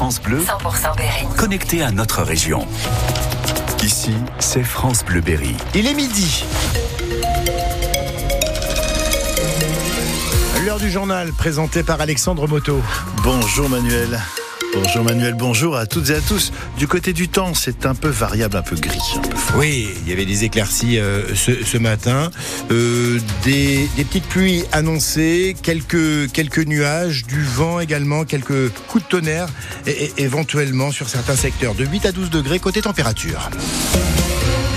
France Bleu, 100% Berry. Connecté à notre région. Ici, c'est France Bleu Berry. Il est midi. L'heure du journal présenté par Alexandre Moto. Bonjour Manuel. Bonjour Manuel, bonjour à toutes et à tous. Du côté du temps, c'est un peu variable, un peu gris. Oui, il y avait des éclaircies euh, ce, matin, euh, des, petites pluies annoncées, quelques, quelques nuages, du vent également, quelques coups de tonnerre, et, éventuellement sur certains secteurs de 8 à 12 degrés côté température.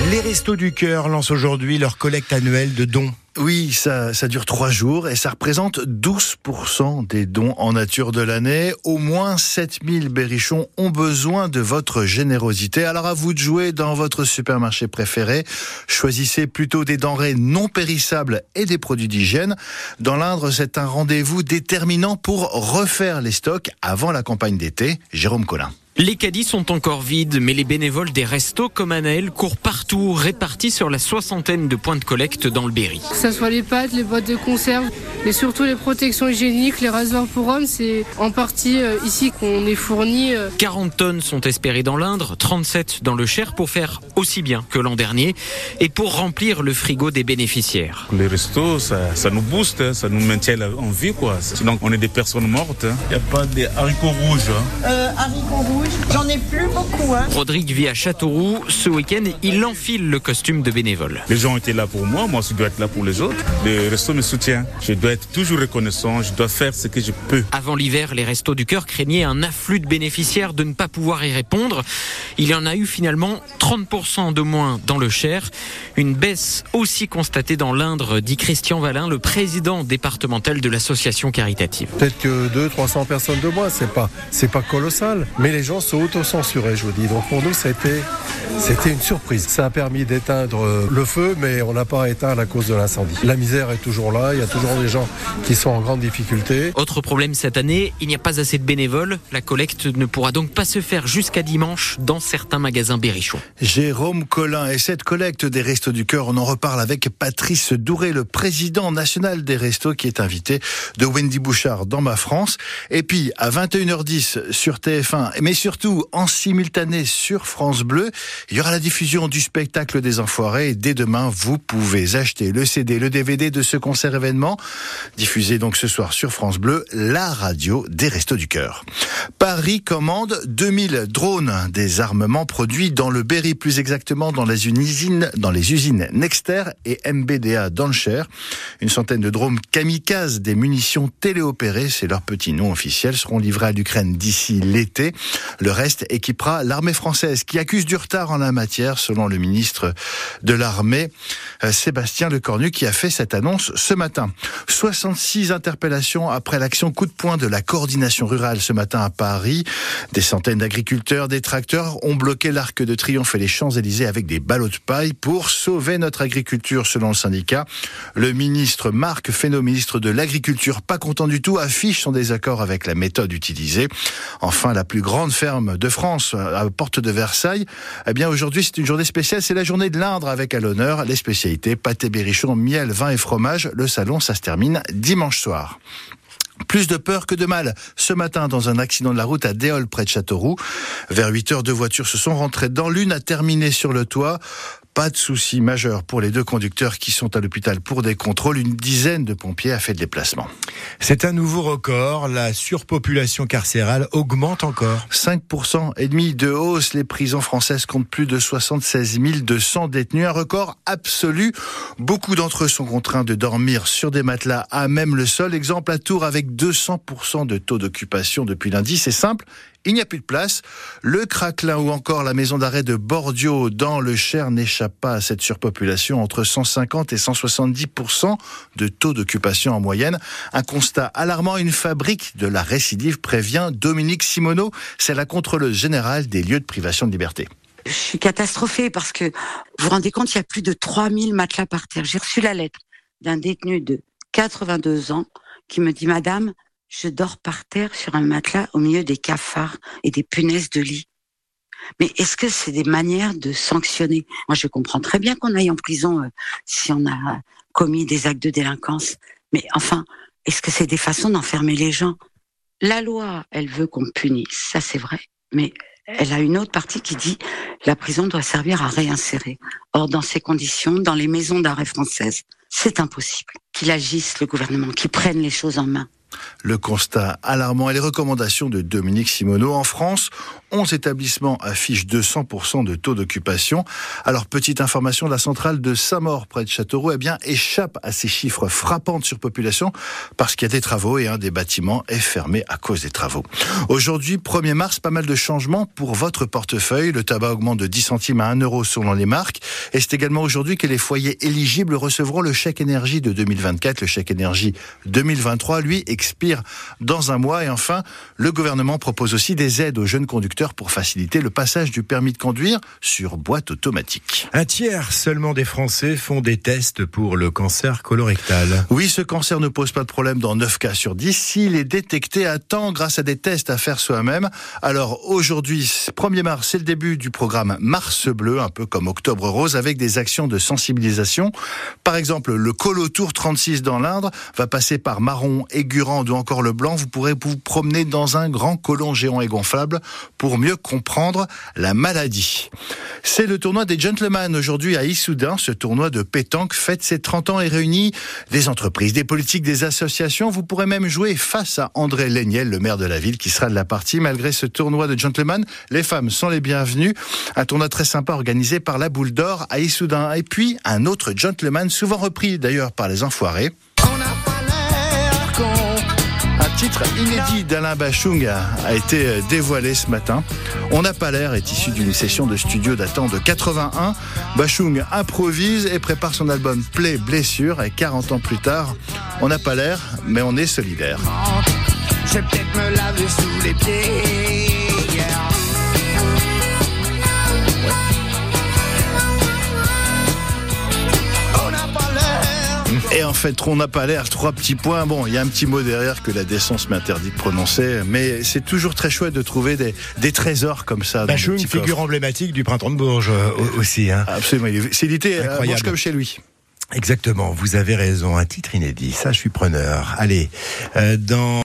Les Restos du Cœur lancent aujourd'hui leur collecte annuelle de dons oui, ça, ça dure trois jours et ça représente 12% des dons en nature de l'année. Au moins 7000 berrichons ont besoin de votre générosité. Alors à vous de jouer dans votre supermarché préféré. Choisissez plutôt des denrées non périssables et des produits d'hygiène. Dans l'Indre, c'est un rendez-vous déterminant pour refaire les stocks avant la campagne d'été. Jérôme Collin. Les caddies sont encore vides, mais les bénévoles des restos comme Anaël courent partout, répartis sur la soixantaine de points de collecte dans le Berry. Que ce soit les pâtes, les boîtes de conserve, mais surtout les protections hygiéniques, les rasoirs pour hommes, c'est en partie euh, ici qu'on est fourni. 40 euh. tonnes sont espérées dans l'Indre, 37 dans le Cher pour faire aussi bien que l'an dernier et pour remplir le frigo des bénéficiaires. Les restos, ça, nous booste, hein, ça nous maintient en vie. Quoi. Sinon, on est des personnes mortes. Hein. Il n'y a pas des haricots rouges. Hein. Euh, haricots rouges J'en ai plus beaucoup. Hein. Rodrigue vit à Châteauroux. Ce week-end, il enfile le costume de bénévole. Les gens étaient là pour moi, moi je dois être là pour les autres. Le resto me soutient. Je dois être toujours reconnaissant, je dois faire ce que je peux. Avant l'hiver, les restos du cœur craignaient un afflux de bénéficiaires de ne pas pouvoir y répondre. Il y en a eu finalement 30% de moins dans le Cher. Une baisse aussi constatée dans l'Indre, dit Christian Valin, le président départemental de l'association caritative. Peut-être que 200-300 personnes de moins, c'est pas, c'est pas colossal. Mais les gens se auto-censurer, je vous dis. Donc pour nous, c'était, c'était une surprise. Ça a permis d'éteindre le feu, mais on n'a pas éteint la cause de l'incendie. La misère est toujours là, il y a toujours des gens qui sont en grande difficulté. Autre problème cette année, il n'y a pas assez de bénévoles. La collecte ne pourra donc pas se faire jusqu'à dimanche dans certains magasins berrichons. Jérôme Collin et cette collecte des Restos du Cœur, on en reparle avec Patrice Douré, le président national des Restos qui est invité de Wendy Bouchard dans ma France. Et puis à 21h10 sur TF1, mais surtout en simultané sur France Bleu. Il y aura la diffusion du spectacle des Enfoirés et dès demain, vous pouvez acheter le CD, le DVD de ce concert événement, diffusé donc ce soir sur France Bleu, la radio des Restos du Cœur. Paris commande 2000 drones, des armements produits dans le Berry, plus exactement dans les usines, dans les usines Nexter et MBDA dans le Cher. Une centaine de drones kamikazes, des munitions téléopérées, c'est leur petit nom officiel, seront livrés à l'Ukraine d'ici l'été. Le reste équipera l'armée française qui accuse du retard en la matière, selon le ministre de l'armée, euh, Sébastien Lecornu, qui a fait cette annonce ce matin. 66 interpellations après l'action coup de poing de la coordination rurale ce matin à Paris. Des centaines d'agriculteurs, des tracteurs ont bloqué l'arc de triomphe et les Champs-Élysées avec des ballots de paille pour sauver notre agriculture, selon le syndicat. Le ministre Marc Fesneau, ministre de l'Agriculture, pas content du tout, affiche son désaccord avec la méthode utilisée. Enfin, la plus grande ferme de France à Porte de Versailles. Eh bien, aujourd'hui, c'est une journée spéciale. C'est la journée de l'Indre avec à l'honneur les spécialités pâté berrichon, vin et fromage. Le salon, ça se termine dimanche soir. Plus de peur que de mal. Ce matin, dans un accident de la route à Déol, près de Châteauroux, vers 8 heures, deux voitures se sont rentrées dans l'une, a terminé sur le toit. Pas de souci majeur pour les deux conducteurs qui sont à l'hôpital pour des contrôles. Une dizaine de pompiers a fait le déplacement. C'est un nouveau record. La surpopulation carcérale augmente encore. 5% et demi de hausse. Les prisons françaises comptent plus de 76 200 détenus. Un record absolu. Beaucoup d'entre eux sont contraints de dormir sur des matelas à même le sol. Exemple à Tours avec 200% de taux d'occupation depuis lundi. C'est simple il n'y a plus de place. Le Craquelin ou encore la maison d'arrêt de Bordio dans le Cher n'échappe pas à cette surpopulation entre 150 et 170 de taux d'occupation en moyenne. Un constat alarmant, une fabrique de la récidive prévient Dominique Simoneau, c'est la contrôleuse générale des lieux de privation de liberté. Je suis catastrophée parce que vous vous rendez compte, il y a plus de 3000 matelas par terre. J'ai reçu la lettre d'un détenu de 82 ans qui me dit, Madame, je dors par terre sur un matelas au milieu des cafards et des punaises de lit. Mais est-ce que c'est des manières de sanctionner? Moi, je comprends très bien qu'on aille en prison euh, si on a commis des actes de délinquance. Mais enfin, est-ce que c'est des façons d'enfermer les gens? La loi, elle veut qu'on punisse, ça c'est vrai, mais elle a une autre partie qui dit la prison doit servir à réinsérer. Or, dans ces conditions, dans les maisons d'arrêt françaises, c'est impossible qu'il agisse le gouvernement, qu'il prenne les choses en main. Le constat alarmant et les recommandations de Dominique Simoneau. En France, 11 établissements affichent 200% de taux d'occupation. Alors, petite information, la centrale de Saint-Maur, près de Châteauroux, eh bien, échappe à ces chiffres frappants de surpopulation parce qu'il y a des travaux et un des bâtiments est fermé à cause des travaux. Aujourd'hui, 1er mars, pas mal de changements pour votre portefeuille. Le tabac augmente de 10 centimes à 1 euro selon les marques. Et c'est également aujourd'hui que les foyers éligibles recevront le chèque énergie de 2024. Le chèque énergie 2023, lui, expire dans un mois. Et enfin, le gouvernement propose aussi des aides aux jeunes conducteurs pour faciliter le passage du permis de conduire sur boîte automatique. Un tiers seulement des Français font des tests pour le cancer colorectal. Oui, ce cancer ne pose pas de problème dans 9 cas sur 10 s'il est détecté à temps grâce à des tests à faire soi-même. Alors aujourd'hui, 1er mars, c'est le début du programme Mars Bleu, un peu comme Octobre Rose, avec des actions de sensibilisation. Par exemple, le Colo Tour 36 dans l'Indre va passer par Marron, Ou encore le Blanc. Vous pourrez vous promener dans un grand colon géant et gonflable pour mieux comprendre la maladie. C'est le tournoi des gentlemen aujourd'hui à Issoudun. Ce tournoi de pétanque fête ses 30 ans et réunit des entreprises, des politiques, des associations. Vous pourrez même jouer face à André Léniel, le maire de la ville, qui sera de la partie. Malgré ce tournoi de gentlemen, les femmes sont les bienvenues. Un tournoi très sympa organisé par la Boule d'Or à Issoudun. Et puis, un autre gentleman, souvent repris d'ailleurs par les enfoirés. Un titre inédit d'Alain Bachung a été dévoilé ce matin. On n'a pas l'air est issu d'une session de studio datant de 81. Bachung improvise et prépare son album Play Blessure et 40 ans plus tard, on n'a pas l'air, mais on est solidaire. On n'a pas l'air, trois petits points. Bon, il y a un petit mot derrière que la décence m'interdit de prononcer, mais c'est toujours très chouette de trouver des, des trésors comme ça. Bachung, une figure emblématique du printemps de Bourges euh, aussi. Hein. Absolument, c'est l'été à Bourges comme chez lui. Exactement, vous avez raison, un titre inédit, ça je suis preneur. Allez, euh, dans...